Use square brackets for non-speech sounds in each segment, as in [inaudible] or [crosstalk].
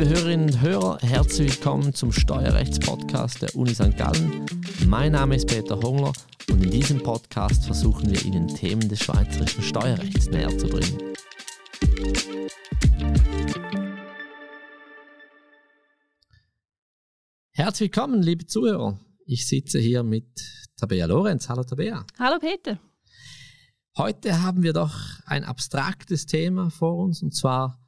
Liebe Hörerinnen und Hörer, herzlich willkommen zum Steuerrechtspodcast der Uni St. Gallen. Mein Name ist Peter Hongler und in diesem Podcast versuchen wir Ihnen Themen des schweizerischen Steuerrechts näher zu bringen. Herzlich willkommen, liebe Zuhörer. Ich sitze hier mit Tabea Lorenz. Hallo Tabea. Hallo Peter. Heute haben wir doch ein abstraktes Thema vor uns und zwar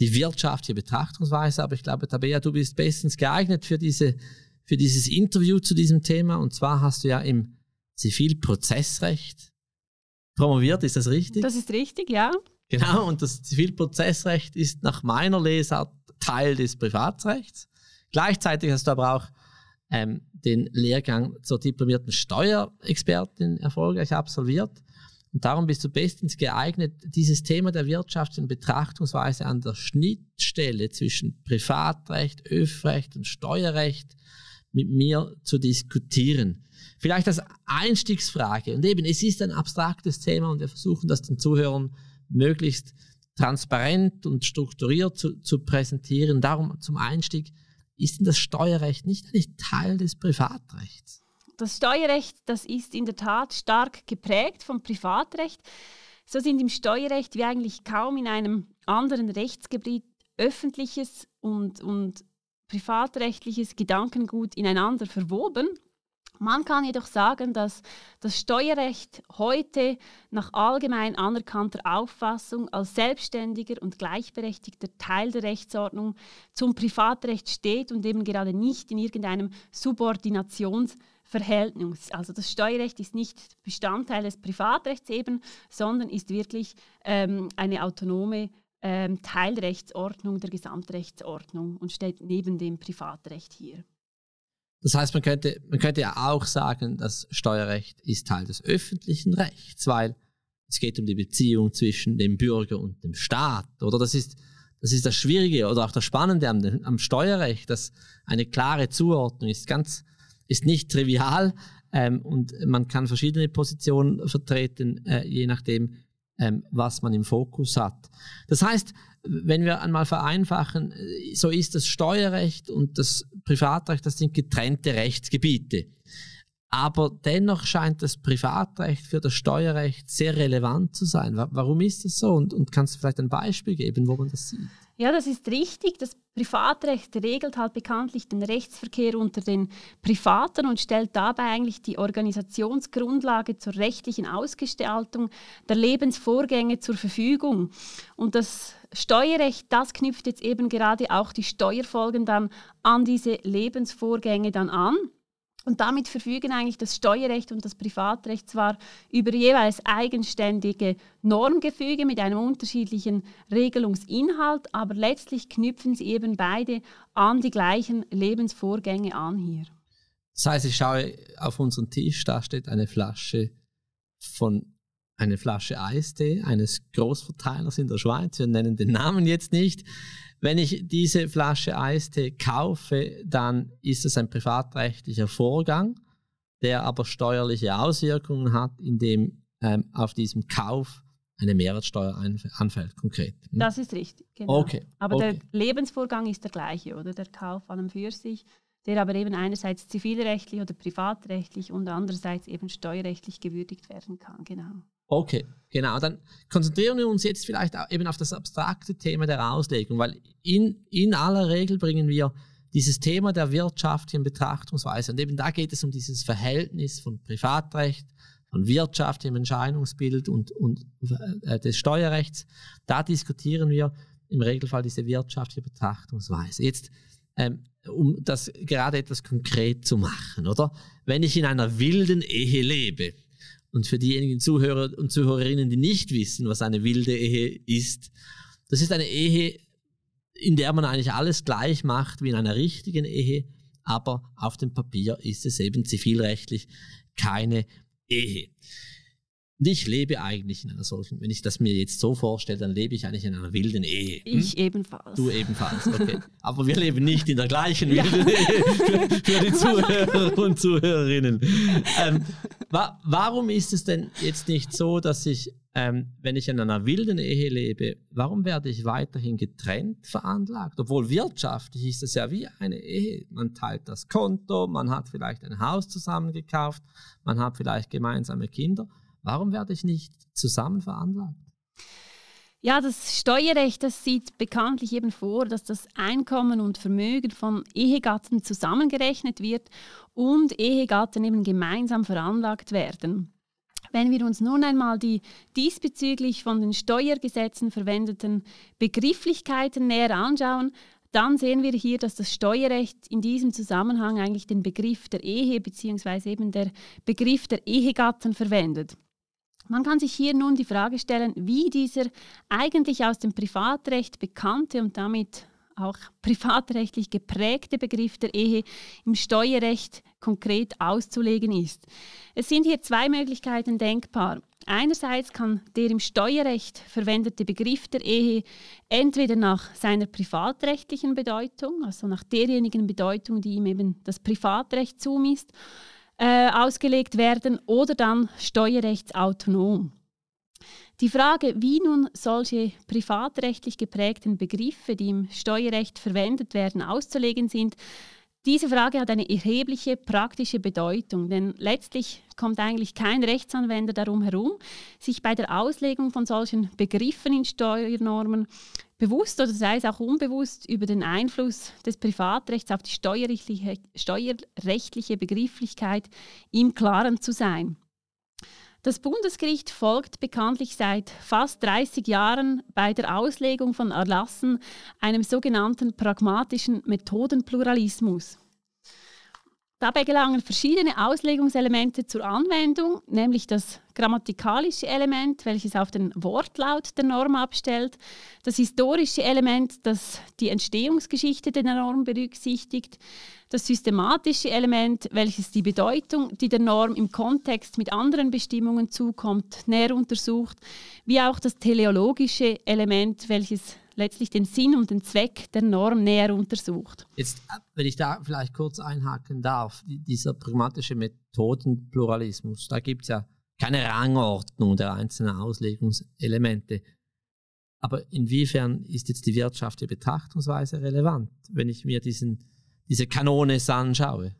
die wirtschaftliche Betrachtungsweise. Aber ich glaube, Tabea, du bist bestens geeignet für, diese, für dieses Interview zu diesem Thema. Und zwar hast du ja im Zivilprozessrecht promoviert, ist das richtig? Das ist richtig, ja. Genau, und das Zivilprozessrecht ist nach meiner Lesart Teil des Privatrechts. Gleichzeitig hast du aber auch ähm, den Lehrgang zur diplomierten Steuerexpertin erfolgreich absolviert. Und darum bist du bestens geeignet, dieses Thema der wirtschaftlichen Betrachtungsweise an der Schnittstelle zwischen Privatrecht, Öffrecht und Steuerrecht mit mir zu diskutieren. Vielleicht als Einstiegsfrage. Und eben, es ist ein abstraktes Thema und wir versuchen das den Zuhörern möglichst transparent und strukturiert zu, zu präsentieren. Darum zum Einstieg, ist denn das Steuerrecht nicht eigentlich Teil des Privatrechts? Das Steuerrecht, das ist in der Tat stark geprägt vom Privatrecht. So sind im Steuerrecht wie eigentlich kaum in einem anderen Rechtsgebiet öffentliches und, und privatrechtliches Gedankengut ineinander verwoben. Man kann jedoch sagen, dass das Steuerrecht heute nach allgemein anerkannter Auffassung als selbstständiger und gleichberechtigter Teil der Rechtsordnung zum Privatrecht steht und eben gerade nicht in irgendeinem Subordinationsverhältnis. Also das Steuerrecht ist nicht Bestandteil des Privatrechts eben, sondern ist wirklich ähm, eine autonome ähm, Teilrechtsordnung der Gesamtrechtsordnung und steht neben dem Privatrecht hier. Das heißt, man könnte, man könnte ja auch sagen, das Steuerrecht ist Teil des öffentlichen Rechts, weil es geht um die Beziehung zwischen dem Bürger und dem Staat. Oder das ist, das ist das Schwierige oder auch das Spannende am, am Steuerrecht, dass eine klare Zuordnung ist ganz, ist nicht trivial ähm, und man kann verschiedene Positionen vertreten, äh, je nachdem, ähm, was man im Fokus hat. Das heißt, wenn wir einmal vereinfachen, äh, so ist das Steuerrecht und das Privatrecht, das sind getrennte Rechtsgebiete. Aber dennoch scheint das Privatrecht für das Steuerrecht sehr relevant zu sein. Warum ist das so? Und, und kannst du vielleicht ein Beispiel geben, wo man das sieht? Ja, das ist richtig. Das Privatrecht regelt halt bekanntlich den Rechtsverkehr unter den Privaten und stellt dabei eigentlich die Organisationsgrundlage zur rechtlichen Ausgestaltung der Lebensvorgänge zur Verfügung. Und das Steuerrecht, das knüpft jetzt eben gerade auch die Steuerfolgen dann an diese Lebensvorgänge dann an. Und damit verfügen eigentlich das Steuerrecht und das Privatrecht zwar über jeweils eigenständige Normgefüge mit einem unterschiedlichen Regelungsinhalt, aber letztlich knüpfen sie eben beide an die gleichen Lebensvorgänge an hier. Das heißt, ich schaue auf unseren Tisch, da steht eine Flasche von eine Flasche Eistee eines Großverteilers in der Schweiz. Wir nennen den Namen jetzt nicht. Wenn ich diese Flasche Eistee kaufe, dann ist es ein privatrechtlicher Vorgang, der aber steuerliche Auswirkungen hat, indem ähm, auf diesem Kauf eine Mehrwertsteuer anfällt, konkret. Hm? Das ist richtig, genau. Okay. Aber okay. der Lebensvorgang ist der gleiche, oder? Der Kauf an und für sich, der aber eben einerseits zivilrechtlich oder privatrechtlich und andererseits eben steuerrechtlich gewürdigt werden kann, genau. Okay, genau. Dann konzentrieren wir uns jetzt vielleicht eben auf das abstrakte Thema der Auslegung, weil in, in aller Regel bringen wir dieses Thema der wirtschaftlichen Betrachtungsweise und eben da geht es um dieses Verhältnis von Privatrecht, von wirtschaftlichem Entscheidungsbild und, und äh, des Steuerrechts. Da diskutieren wir im Regelfall diese wirtschaftliche Betrachtungsweise. Jetzt, ähm, um das gerade etwas konkret zu machen, oder? Wenn ich in einer wilden Ehe lebe, und für diejenigen Zuhörer und Zuhörerinnen, die nicht wissen, was eine wilde Ehe ist, das ist eine Ehe, in der man eigentlich alles gleich macht wie in einer richtigen Ehe, aber auf dem Papier ist es eben zivilrechtlich keine Ehe. Und ich lebe eigentlich in einer solchen, wenn ich das mir jetzt so vorstelle, dann lebe ich eigentlich in einer wilden Ehe. Hm? Ich ebenfalls. Du ebenfalls, okay. Aber wir leben nicht in der gleichen wilden Ehe für, für, die Zuhörer und Zuhörerinnen. Ähm, wa warum ist es denn jetzt nicht so, dass ich, ähm, wenn ich in einer wilden Ehe lebe, warum werde ich weiterhin getrennt veranlagt? Obwohl wirtschaftlich ist es ja wie eine Ehe. Man teilt das Konto, man hat vielleicht ein Haus zusammengekauft, man hat vielleicht gemeinsame Kinder. Warum werde ich nicht zusammen veranlagt? Ja, das Steuerrecht das sieht bekanntlich eben vor, dass das Einkommen und Vermögen von Ehegatten zusammengerechnet wird und Ehegatten eben gemeinsam veranlagt werden. Wenn wir uns nun einmal die diesbezüglich von den Steuergesetzen verwendeten Begrifflichkeiten näher anschauen, dann sehen wir hier, dass das Steuerrecht in diesem Zusammenhang eigentlich den Begriff der Ehe bzw. eben der Begriff der Ehegatten verwendet. Man kann sich hier nun die Frage stellen, wie dieser eigentlich aus dem Privatrecht bekannte und damit auch [laughs] privatrechtlich geprägte Begriff der Ehe im Steuerrecht konkret auszulegen ist. Es sind hier zwei Möglichkeiten denkbar. Einerseits kann der im Steuerrecht verwendete Begriff der Ehe entweder nach seiner privatrechtlichen Bedeutung, also nach derjenigen Bedeutung, die ihm eben das Privatrecht zumisst, äh, ausgelegt werden oder dann steuerrechtsautonom. Die Frage, wie nun solche privatrechtlich geprägten Begriffe, die im Steuerrecht verwendet werden, auszulegen sind, diese Frage hat eine erhebliche praktische Bedeutung, denn letztlich kommt eigentlich kein Rechtsanwender darum herum, sich bei der Auslegung von solchen Begriffen in Steuernormen bewusst oder sei es auch unbewusst über den Einfluss des Privatrechts auf die steuerrechtliche, steuerrechtliche Begrifflichkeit im Klaren zu sein. Das Bundesgericht folgt bekanntlich seit fast 30 Jahren bei der Auslegung von Erlassen einem sogenannten pragmatischen Methodenpluralismus. Dabei gelangen verschiedene Auslegungselemente zur Anwendung, nämlich das grammatikalische Element, welches auf den Wortlaut der Norm abstellt, das historische Element, das die Entstehungsgeschichte der Norm berücksichtigt, das systematische Element, welches die Bedeutung, die der Norm im Kontext mit anderen Bestimmungen zukommt, näher untersucht, wie auch das teleologische Element, welches letztlich den Sinn und den Zweck der Norm näher untersucht. Jetzt, äh, wenn ich da vielleicht kurz einhaken darf, dieser pragmatische Methodenpluralismus, da gibt es ja keine Rangordnung der einzelnen Auslegungselemente. Aber inwiefern ist jetzt die wirtschaftliche Betrachtungsweise relevant, wenn ich mir diesen, diese Kanone anschaue?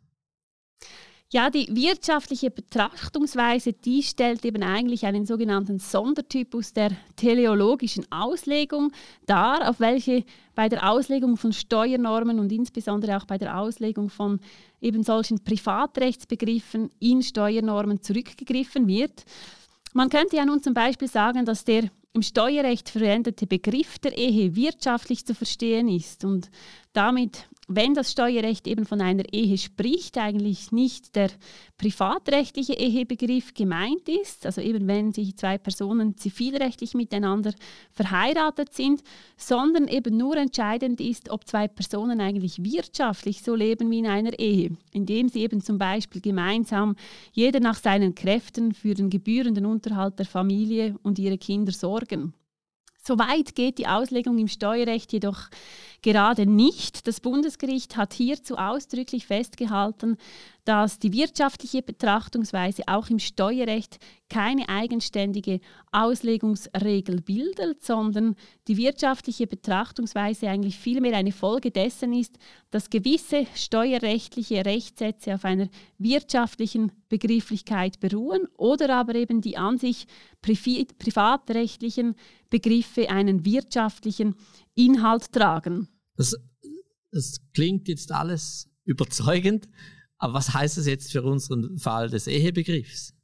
Ja, die wirtschaftliche Betrachtungsweise, die stellt eben eigentlich einen sogenannten Sondertypus der teleologischen Auslegung dar, auf welche bei der Auslegung von Steuernormen und insbesondere auch bei der Auslegung von eben solchen Privatrechtsbegriffen in Steuernormen zurückgegriffen wird. Man könnte ja nun zum Beispiel sagen, dass der im Steuerrecht verwendete Begriff der Ehe wirtschaftlich zu verstehen ist und damit wenn das Steuerrecht eben von einer Ehe spricht, eigentlich nicht der privatrechtliche Ehebegriff gemeint ist, also eben wenn sich zwei Personen zivilrechtlich miteinander verheiratet sind, sondern eben nur entscheidend ist, ob zwei Personen eigentlich wirtschaftlich so leben wie in einer Ehe, indem sie eben zum Beispiel gemeinsam jeder nach seinen Kräften für den gebührenden Unterhalt der Familie und ihre Kinder sorgen. Soweit geht die Auslegung im Steuerrecht jedoch gerade nicht. Das Bundesgericht hat hierzu ausdrücklich festgehalten, dass die wirtschaftliche Betrachtungsweise auch im Steuerrecht keine eigenständige Auslegungsregel bildet, sondern die wirtschaftliche Betrachtungsweise eigentlich vielmehr eine Folge dessen ist, dass gewisse steuerrechtliche Rechtssätze auf einer wirtschaftlichen Begrifflichkeit beruhen oder aber eben die an sich privatrechtlichen Begriffe einen wirtschaftlichen Inhalt tragen. Das, das klingt jetzt alles überzeugend, aber was heißt das jetzt für unseren Fall des Ehebegriffs?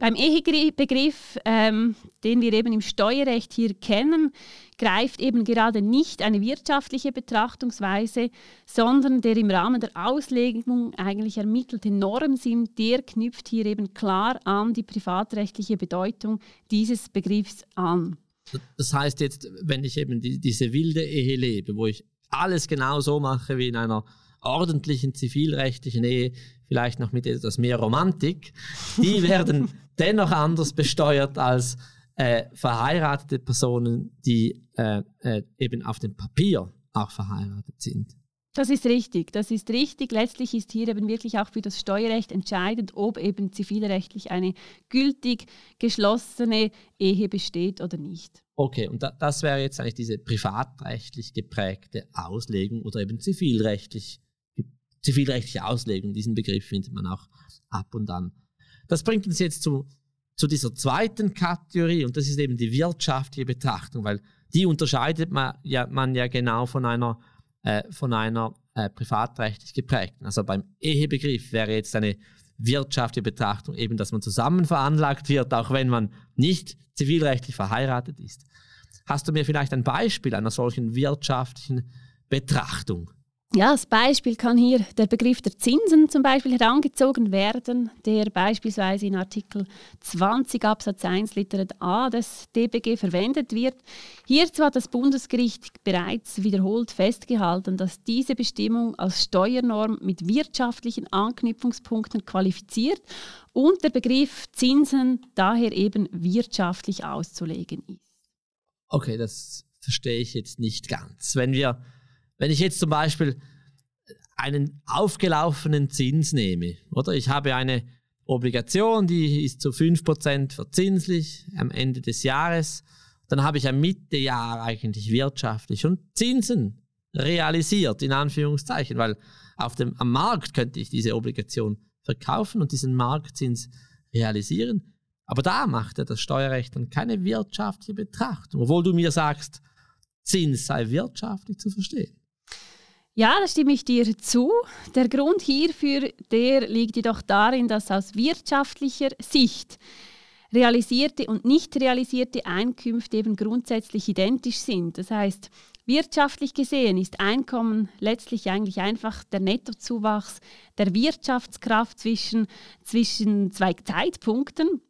Beim Ehebegriff, ähm, den wir eben im Steuerrecht hier kennen, greift eben gerade nicht eine wirtschaftliche Betrachtungsweise, sondern der im Rahmen der Auslegung eigentlich ermittelte Normsinn, der knüpft hier eben klar an die privatrechtliche Bedeutung dieses Begriffs an. Das heißt jetzt, wenn ich eben die, diese wilde Ehe lebe, wo ich alles genau so mache wie in einer ordentlichen zivilrechtlichen Ehe, vielleicht noch mit etwas mehr Romantik, die [laughs] werden dennoch anders besteuert als äh, verheiratete Personen, die äh, äh, eben auf dem Papier auch verheiratet sind. Das ist richtig, das ist richtig. Letztlich ist hier eben wirklich auch für das Steuerrecht entscheidend, ob eben zivilrechtlich eine gültig geschlossene Ehe besteht oder nicht. Okay, und da, das wäre jetzt eigentlich diese privatrechtlich geprägte Auslegung oder eben zivilrechtlich, zivilrechtliche Auslegung. Diesen Begriff findet man auch ab und an. Das bringt uns jetzt zu, zu dieser zweiten Kategorie und das ist eben die wirtschaftliche Betrachtung, weil die unterscheidet man ja, man ja genau von einer, äh, von einer äh, privatrechtlich geprägten. Also beim Ehebegriff wäre jetzt eine wirtschaftliche Betrachtung eben, dass man zusammen veranlagt wird, auch wenn man nicht zivilrechtlich verheiratet ist. Hast du mir vielleicht ein Beispiel einer solchen wirtschaftlichen Betrachtung? Ja, als Beispiel kann hier der Begriff der Zinsen zum Beispiel herangezogen werden, der beispielsweise in Artikel 20 Absatz 1 Liter a des DBG verwendet wird. Hierzu hat das Bundesgericht bereits wiederholt festgehalten, dass diese Bestimmung als Steuernorm mit wirtschaftlichen Anknüpfungspunkten qualifiziert und der Begriff Zinsen daher eben wirtschaftlich auszulegen ist. Okay, das verstehe ich jetzt nicht ganz. Wenn wir, wenn ich jetzt zum Beispiel einen aufgelaufenen Zins nehme, oder ich habe eine Obligation, die ist zu 5% verzinslich am Ende des Jahres, dann habe ich am Mittejahr eigentlich wirtschaftlich und Zinsen realisiert, in Anführungszeichen, weil auf dem, am Markt könnte ich diese Obligation verkaufen und diesen Marktzins realisieren. Aber da macht ja das Steuerrecht dann keine wirtschaftliche Betrachtung, obwohl du mir sagst, Zins sei wirtschaftlich zu verstehen. Ja, da stimme ich dir zu. Der Grund hierfür, der liegt jedoch darin, dass aus wirtschaftlicher Sicht realisierte und nicht realisierte Einkünfte eben grundsätzlich identisch sind. Das heißt, wirtschaftlich gesehen ist Einkommen letztlich eigentlich einfach der Nettozuwachs der Wirtschaftskraft zwischen, zwischen zwei Zeitpunkten.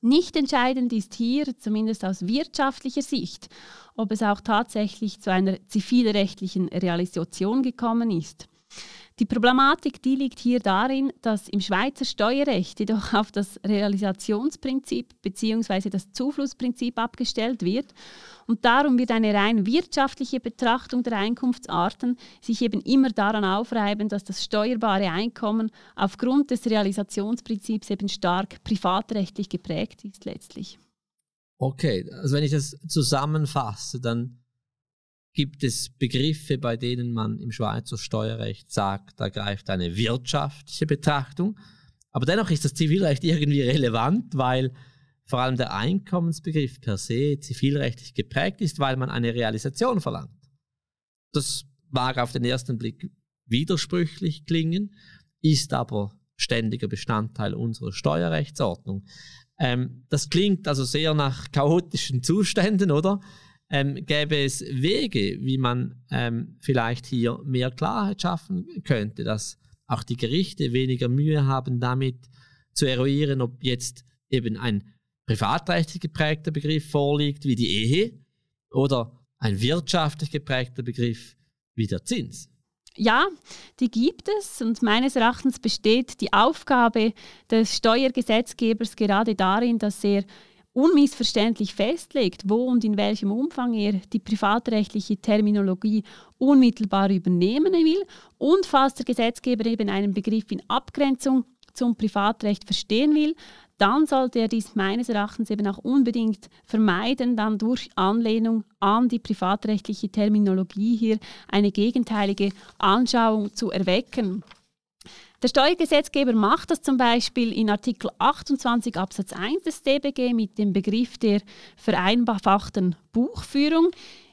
Nicht entscheidend ist hier, zumindest aus wirtschaftlicher Sicht, ob es auch tatsächlich zu einer zivilrechtlichen Realisation gekommen ist. Die Problematik die liegt hier darin, dass im Schweizer Steuerrecht jedoch [laughs] auf das Realisationsprinzip bzw. das Zuflussprinzip abgestellt wird und darum wird eine rein wirtschaftliche Betrachtung der Einkunftsarten sich eben immer daran aufreiben, dass das steuerbare Einkommen aufgrund des Realisationsprinzips eben stark privatrechtlich geprägt ist letztlich. Okay, also wenn ich das zusammenfasse, dann gibt es Begriffe, bei denen man im Schweizer Steuerrecht sagt, da greift eine wirtschaftliche Betrachtung. Aber dennoch ist das Zivilrecht irgendwie relevant, weil vor allem der Einkommensbegriff per se zivilrechtlich geprägt ist, weil man eine Realisation verlangt. Das mag auf den ersten Blick widersprüchlich klingen, ist aber ständiger Bestandteil unserer Steuerrechtsordnung. Ähm, das klingt also sehr nach chaotischen Zuständen, oder? Ähm, gäbe es Wege, wie man ähm, vielleicht hier mehr Klarheit schaffen könnte, dass auch die Gerichte weniger Mühe haben, damit zu eruieren, ob jetzt eben ein privatrechtlich geprägter Begriff vorliegt wie die Ehe oder ein wirtschaftlich geprägter Begriff wie der Zins. Ja, die gibt es und meines Erachtens besteht die Aufgabe des Steuergesetzgebers gerade darin, dass er unmissverständlich festlegt, wo und in welchem Umfang er die privatrechtliche Terminologie unmittelbar übernehmen will und falls der Gesetzgeber eben einen Begriff in Abgrenzung zum Privatrecht verstehen will, dann sollte er dies meines Erachtens eben auch unbedingt vermeiden, dann durch Anlehnung an die privatrechtliche Terminologie hier eine gegenteilige Anschauung zu erwecken. Der Steuergesetzgeber macht das zum Beispiel in Artikel 28 Absatz 1 des DBG mit dem Begriff der vereinfachten Buchführung.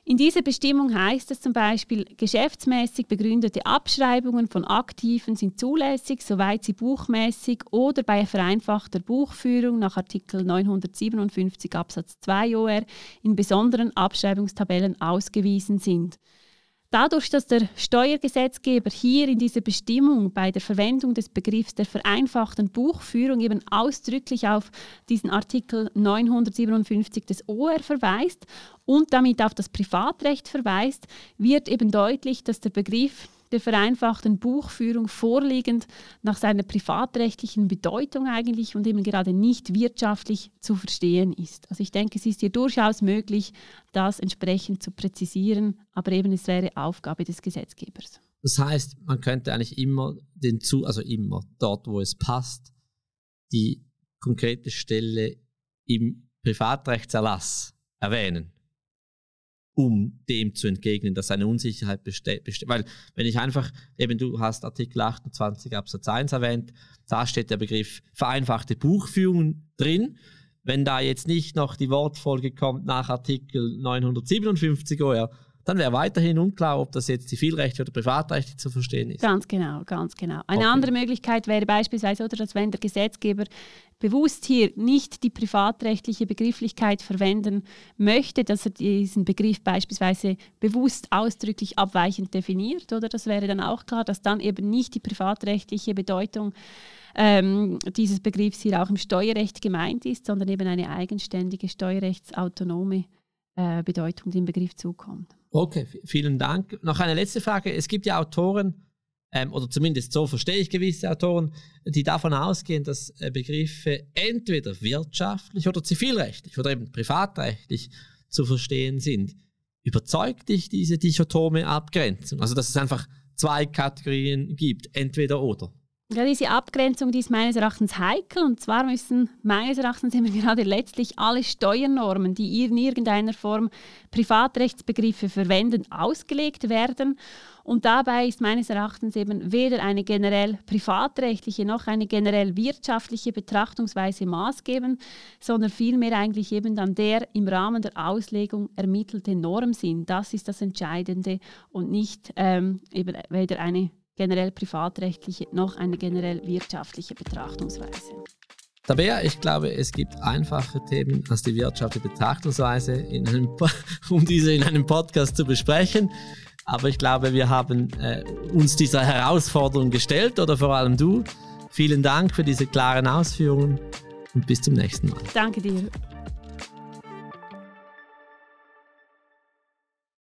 In dieser Bestimmung heißt es zum Beispiel, geschäftsmäßig begründete Abschreibungen von Aktiven sind zulässig, soweit sie buchmäßig oder bei vereinfachter Buchführung nach Artikel 957 Absatz 2 OR in besonderen Abschreibungstabellen ausgewiesen sind. Dadurch, dass der Steuergesetzgeber hier in dieser Bestimmung bei der Verwendung des Begriffs der vereinfachten Buchführung eben ausdrücklich auf diesen Artikel 957 des OR verweist und damit auf das Privatrecht verweist, wird eben deutlich, dass der Begriff der vereinfachten Buchführung vorliegend nach seiner privatrechtlichen Bedeutung eigentlich und eben gerade nicht wirtschaftlich zu verstehen ist. Also ich denke, es ist hier durchaus möglich, das entsprechend zu präzisieren, aber eben es wäre Aufgabe des Gesetzgebers. Das heißt, man könnte eigentlich immer den zu, also immer dort, wo es passt, die konkrete Stelle im Privatrechtserlass erwähnen, um dem zu entgegnen, dass eine Unsicherheit besteht. Beste Weil wenn ich einfach, eben du hast Artikel 28 Absatz 1 erwähnt, da steht der Begriff vereinfachte Buchführung drin. Wenn da jetzt nicht noch die Wortfolge kommt nach Artikel 957 OR, dann wäre weiterhin unklar, ob das jetzt zivilrechtlich oder privatrechtlich zu verstehen ist. Ganz genau, ganz genau. Eine okay. andere Möglichkeit wäre beispielsweise, oder dass wenn der Gesetzgeber bewusst hier nicht die privatrechtliche Begrifflichkeit verwenden möchte, dass er diesen Begriff beispielsweise bewusst ausdrücklich abweichend definiert, oder das wäre dann auch klar, dass dann eben nicht die privatrechtliche Bedeutung ähm, dieses Begriffs hier auch im Steuerrecht gemeint ist, sondern eben eine eigenständige steuerrechtsautonome äh, Bedeutung dem Begriff zukommt. Okay, vielen Dank. Noch eine letzte Frage. Es gibt ja Autoren, ähm, oder zumindest so verstehe ich gewisse Autoren, die davon ausgehen, dass äh, Begriffe entweder wirtschaftlich oder zivilrechtlich oder eben privatrechtlich zu verstehen sind. Überzeugt dich diese dichotome Abgrenzung? Also, dass es einfach zwei Kategorien gibt, entweder oder? Ja, diese Abgrenzung, die ist meines Erachtens heikel. Und zwar müssen meines Erachtens immer gerade letztlich alle Steuernormen, die in irgendeiner Form Privatrechtsbegriffe verwenden, ausgelegt werden. Und dabei ist meines Erachtens eben weder eine generell privatrechtliche noch eine generell wirtschaftliche Betrachtungsweise maßgebend, sondern vielmehr eigentlich eben dann der im Rahmen der Auslegung ermittelte Normsinn. Das ist das Entscheidende und nicht ähm, eben weder eine generell privatrechtliche noch eine generell wirtschaftliche Betrachtungsweise. Tabea, ich glaube, es gibt einfache Themen als die wirtschaftliche Betrachtungsweise, einem, [laughs] um diese in einem Podcast zu besprechen. Aber ich glaube, wir haben äh, uns dieser Herausforderung gestellt oder vor allem du. Vielen Dank für diese klaren Ausführungen und bis zum nächsten Mal. Danke dir.